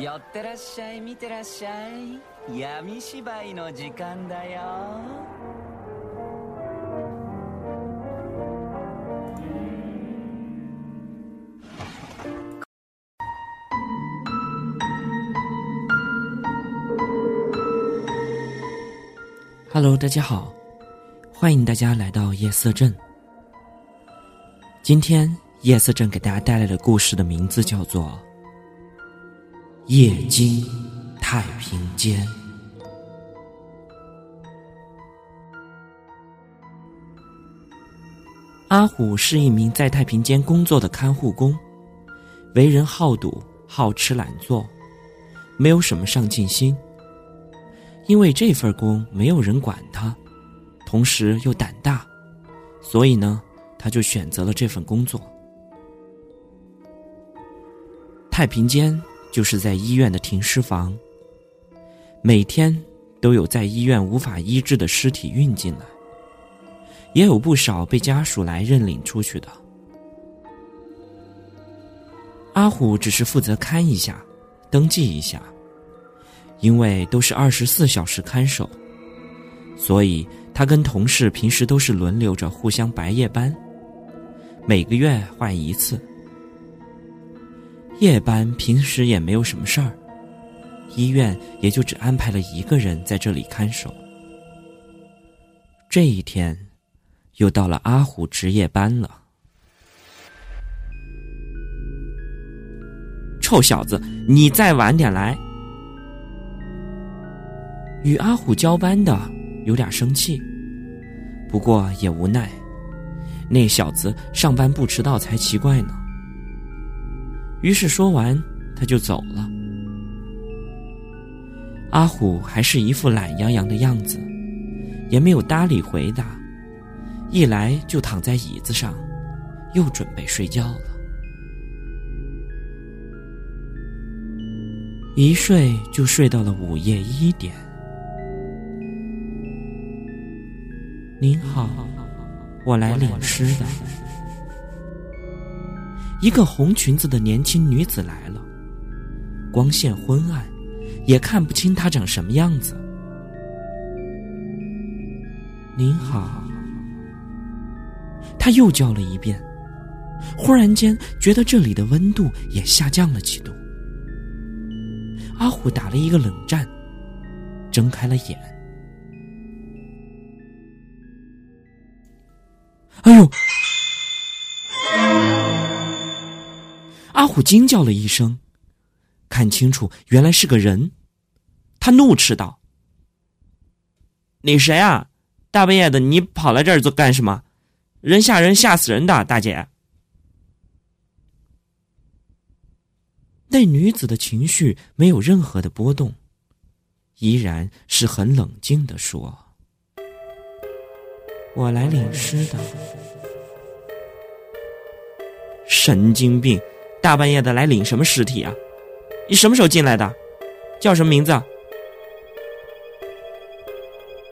寄ってらっしゃい見てらっしゃい闇芝居の時間だよ Hello，大家好，欢迎大家来到夜色镇。今天夜色镇给大家带来的故事的名字叫做《 夜惊太平间》。阿虎是一名在太平间工作的看护工，为人好赌、好吃懒做，没有什么上进心。因为这份工没有人管他，同时又胆大，所以呢，他就选择了这份工作。太平间就是在医院的停尸房，每天都有在医院无法医治的尸体运进来，也有不少被家属来认领出去的。阿虎只是负责看一下，登记一下。因为都是二十四小时看守，所以他跟同事平时都是轮流着互相白夜班，每个月换一次。夜班平时也没有什么事儿，医院也就只安排了一个人在这里看守。这一天，又到了阿虎值夜班了。臭小子，你再晚点来！与阿虎交班的有点生气，不过也无奈，那小子上班不迟到才奇怪呢。于是说完，他就走了。阿虎还是一副懒洋洋的样子，也没有搭理回答，一来就躺在椅子上，又准备睡觉了。一睡就睡到了午夜一点。您好，我来领尸的。一个红裙子的年轻女子来了，光线昏暗，也看不清她长什么样子。您好，他又叫了一遍，忽然间觉得这里的温度也下降了几度。阿虎打了一个冷战，睁开了眼。哎呦！阿虎惊叫了一声，看清楚，原来是个人。他怒斥道：“你谁啊？大半夜的，你跑来这儿做干什么？人吓人，吓死人的，大姐！”那女子的情绪没有任何的波动，依然是很冷静的说。我来领尸的，神经病！大半夜的来领什么尸体啊？你什么时候进来的？叫什么名字？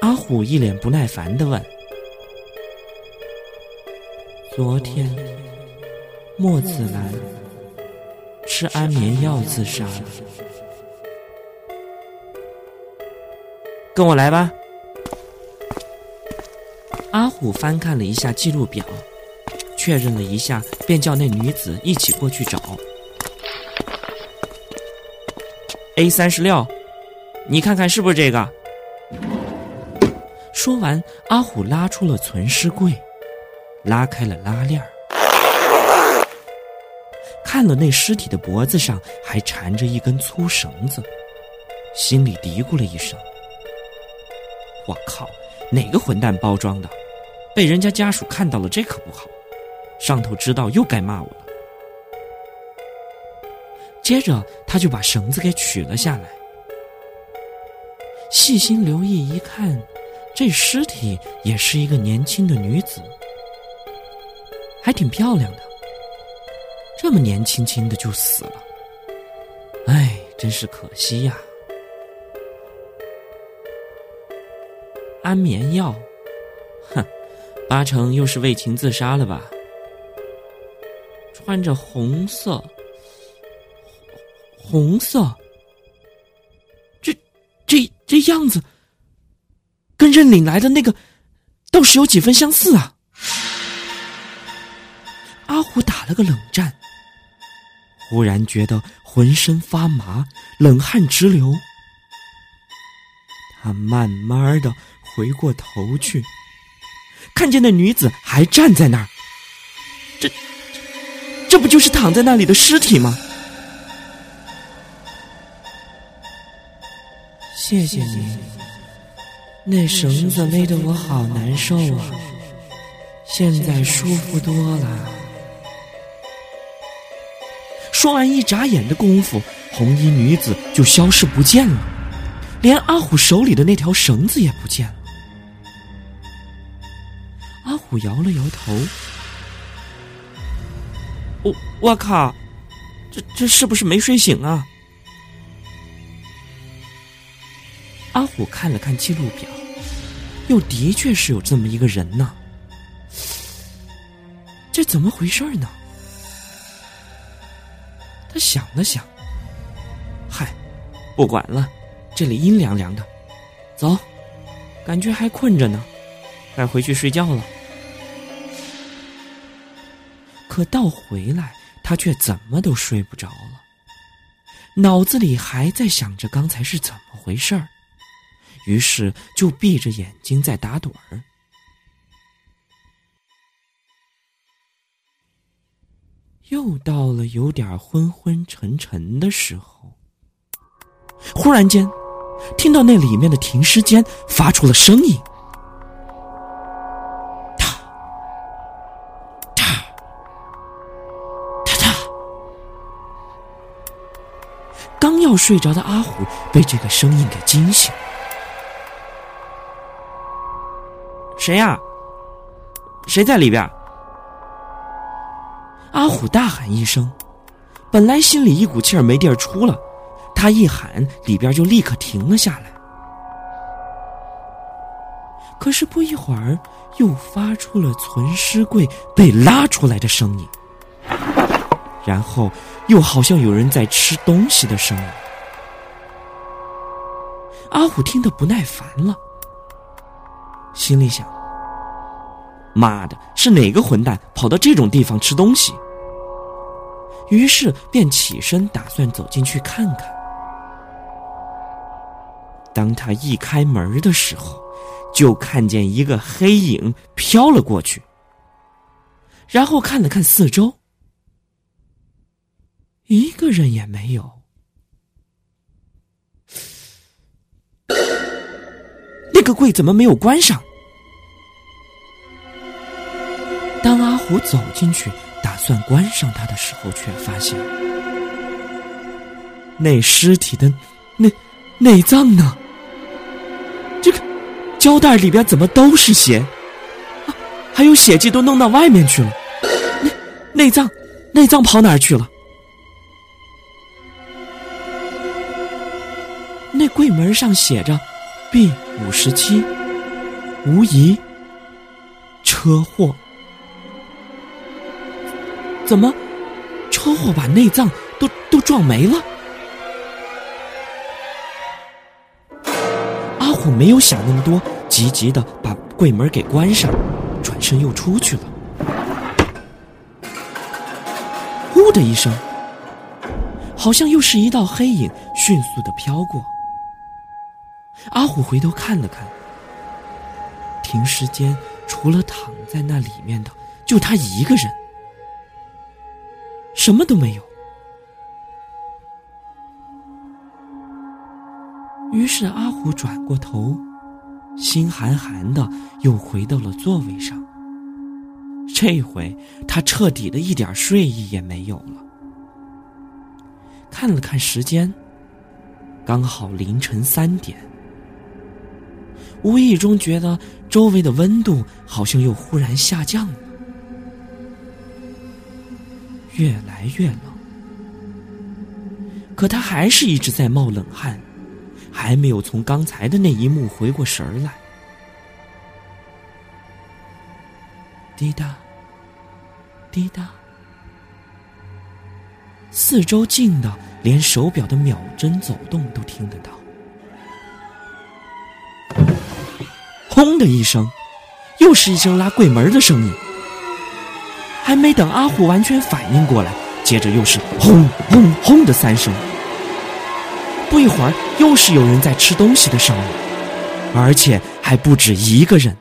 阿虎一脸不耐烦的问。昨天，莫子兰吃安眠药自杀了。跟我来吧。阿虎翻看了一下记录表，确认了一下，便叫那女子一起过去找。A 三十六，你看看是不是这个？说完，阿虎拉出了存尸柜，拉开了拉链看了那尸体的脖子上还缠着一根粗绳子，心里嘀咕了一声：“我靠，哪个混蛋包装的？”被人家家属看到了，这可不好。上头知道又该骂我了。接着，他就把绳子给取了下来，细心留意一看，这尸体也是一个年轻的女子，还挺漂亮的。这么年轻轻的就死了，哎，真是可惜呀。安眠药，哼。八成又是为情自杀了吧？穿着红色，红色，这这这样子跟认领来的那个倒是有几分相似啊！阿虎打了个冷战，忽然觉得浑身发麻，冷汗直流。他慢慢的回过头去，看见那女子还站在那儿。这，不就是躺在那里的尸体吗？谢谢你，那绳子勒得我好难受啊！现在舒服多了。说完，一眨眼的功夫，红衣女子就消失不见了，连阿虎手里的那条绳子也不见了。阿虎摇了摇头：“我我靠，这这是不是没睡醒啊？”阿虎看了看记录表，又的确是有这么一个人呢。这怎么回事呢？他想了想，嗨，不管了，这里阴凉凉的，走，感觉还困着呢，该回去睡觉了。可到回来，他却怎么都睡不着了，脑子里还在想着刚才是怎么回事儿。于是就闭着眼睛在打盹儿。又到了有点昏昏沉沉的时候，忽然间，听到那里面的停尸间发出了声音：“刚要睡着的阿虎被这个声音给惊醒。谁呀？谁在里边？阿虎大喊一声，本来心里一股气儿没地儿出了，他一喊，里边就立刻停了下来。可是不一会儿，又发出了存尸柜被拉出来的声音，然后又好像有人在吃东西的声音。阿虎听得不耐烦了。心里想：“妈的，是哪个混蛋跑到这种地方吃东西？”于是便起身打算走进去看看。当他一开门的时候，就看见一个黑影飘了过去，然后看了看四周，一个人也没有。那个柜怎么没有关上？当阿虎走进去，打算关上它的时候，却发现那尸体的内内脏呢？这个胶带里边怎么都是血？啊，还有血迹都弄到外面去了。内内脏，内脏跑哪儿去了？那柜门上写着 “B 五十七”，无疑车祸。怎么，车祸把内脏都都撞没了？阿虎没有想那么多，急急的把柜门给关上，转身又出去了。呼的一声，好像又是一道黑影迅速的飘过。阿虎回头看了看，停尸间除了躺在那里面的，就他一个人。什么都没有。于是阿虎转过头，心寒寒的，又回到了座位上。这回他彻底的一点睡意也没有了。看了看时间，刚好凌晨三点。无意中觉得周围的温度好像又忽然下降了。越来越冷，可他还是一直在冒冷汗，还没有从刚才的那一幕回过神儿来。滴答，滴答，四周静的连手表的秒针走动都听得到。轰的一声，又是一声拉柜门的声音。还没等阿虎完全反应过来，接着又是轰轰轰的三声。不一会儿，又是有人在吃东西的声音，而且还不止一个人。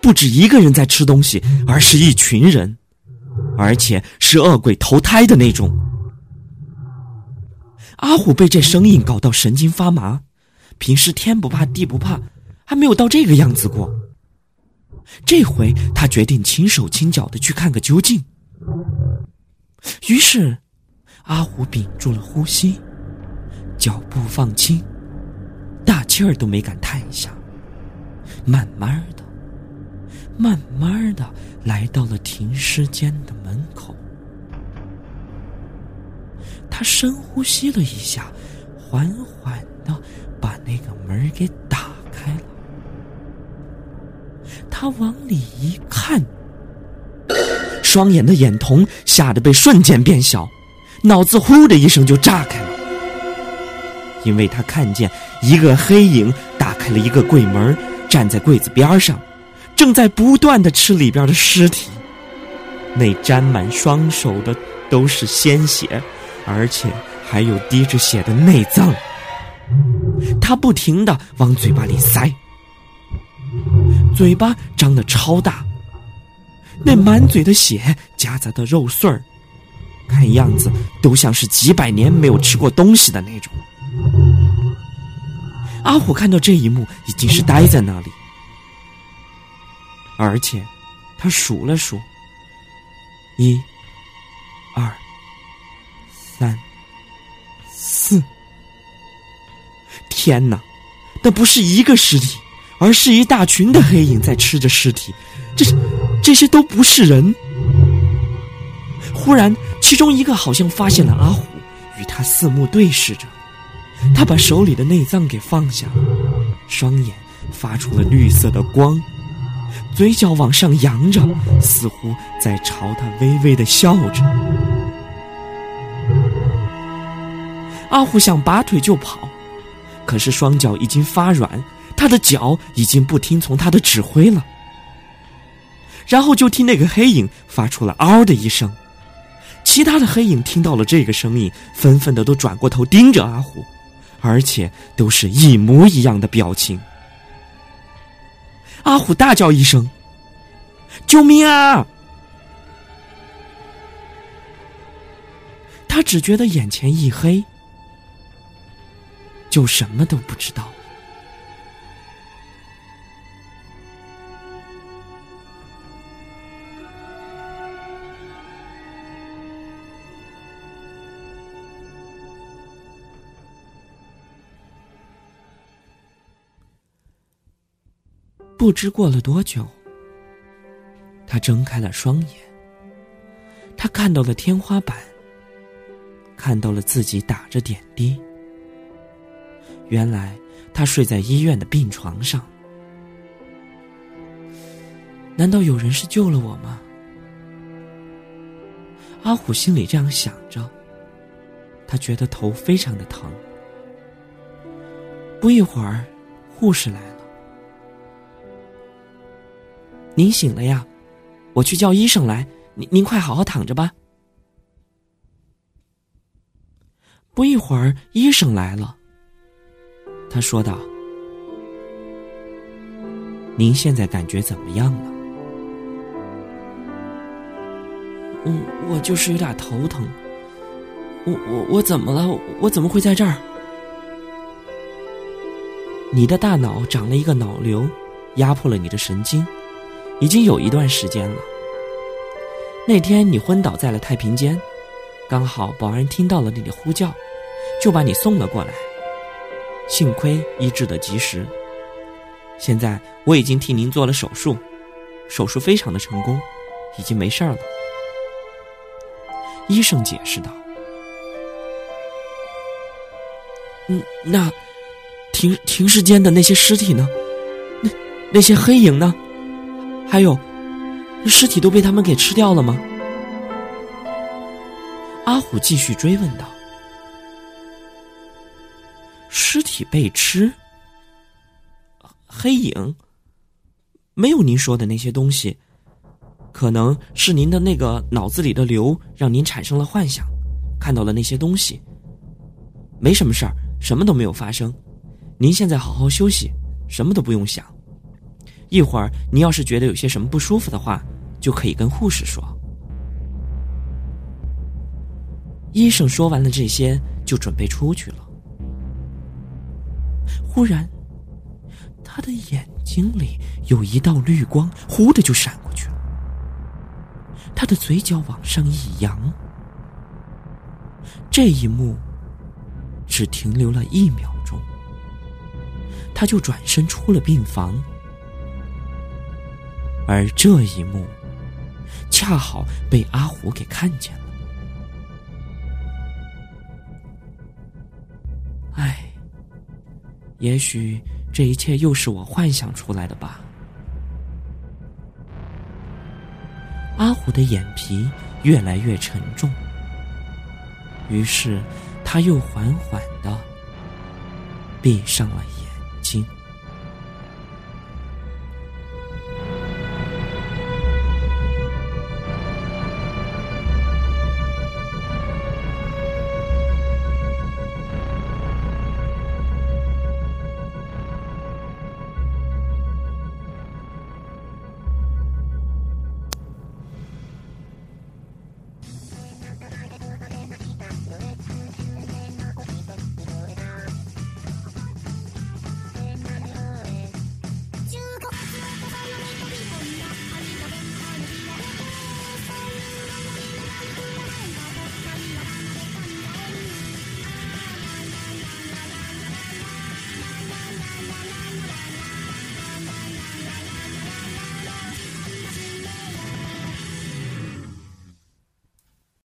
不止一个人在吃东西，而是一群人，而且是恶鬼投胎的那种。阿虎被这声音搞到神经发麻，平时天不怕地不怕，还没有到这个样子过。这回他决定轻手轻脚的去看个究竟。于是，阿虎屏住了呼吸，脚步放轻，大气儿都没敢叹一下，慢慢的。慢慢的来到了停尸间的门口，他深呼吸了一下，缓缓的把那个门给打开了。他往里一看，双眼的眼瞳吓得被瞬间变小，脑子呼的一声就炸开了，因为他看见一个黑影打开了一个柜门，站在柜子边上。正在不断的吃里边的尸体，那沾满双手的都是鲜血，而且还有滴着血的内脏。他不停的往嘴巴里塞，嘴巴张的超大，那满嘴的血夹杂的肉碎儿，看样子都像是几百年没有吃过东西的那种。阿虎看到这一幕，已经是呆在那里。而且，他数了数，一、二、三、四。天哪，那不是一个尸体，而是一大群的黑影在吃着尸体。这、这些都不是人。忽然，其中一个好像发现了阿虎，与他四目对视着。他把手里的内脏给放下，双眼发出了绿色的光。嘴角往上扬着，似乎在朝他微微的笑着。阿虎想拔腿就跑，可是双脚已经发软，他的脚已经不听从他的指挥了。然后就听那个黑影发出了“嗷”的一声，其他的黑影听到了这个声音，纷纷的都转过头盯着阿虎，而且都是一模一样的表情。阿虎大叫一声：“救命啊！”他只觉得眼前一黑，就什么都不知道。不知过了多久，他睁开了双眼。他看到了天花板，看到了自己打着点滴。原来他睡在医院的病床上。难道有人是救了我吗？阿虎心里这样想着。他觉得头非常的疼。不一会儿，护士来了。您醒了呀，我去叫医生来。您您快好好躺着吧。不一会儿，医生来了。他说道：“您现在感觉怎么样了？”“嗯，我就是有点头疼。我我我怎么了？我怎么会在这儿？”“你的大脑长了一个脑瘤，压迫了你的神经。”已经有一段时间了。那天你昏倒在了太平间，刚好保安听到了你的呼叫，就把你送了过来。幸亏医治的及时。现在我已经替您做了手术，手术非常的成功，已经没事了。医生解释道：“嗯，那停停尸间的那些尸体呢？那那些黑影呢？”还有，尸体都被他们给吃掉了吗？阿虎继续追问道：“尸体被吃？黑影？没有您说的那些东西，可能是您的那个脑子里的瘤让您产生了幻想，看到了那些东西。没什么事儿，什么都没有发生。您现在好好休息，什么都不用想。一会儿您要是觉得有些什么不舒服的话，就可以跟护士说。”医生说完了这些，就准备出去了。忽然，他的眼睛里有一道绿光，忽的就闪过去了。他的嘴角往上一扬，这一幕只停留了一秒钟，他就转身出了病房。而这一幕，恰好被阿虎给看见了。唉也许这一切又是我幻想出来的吧。阿虎的眼皮越来越沉重，于是他又缓缓的闭上了眼。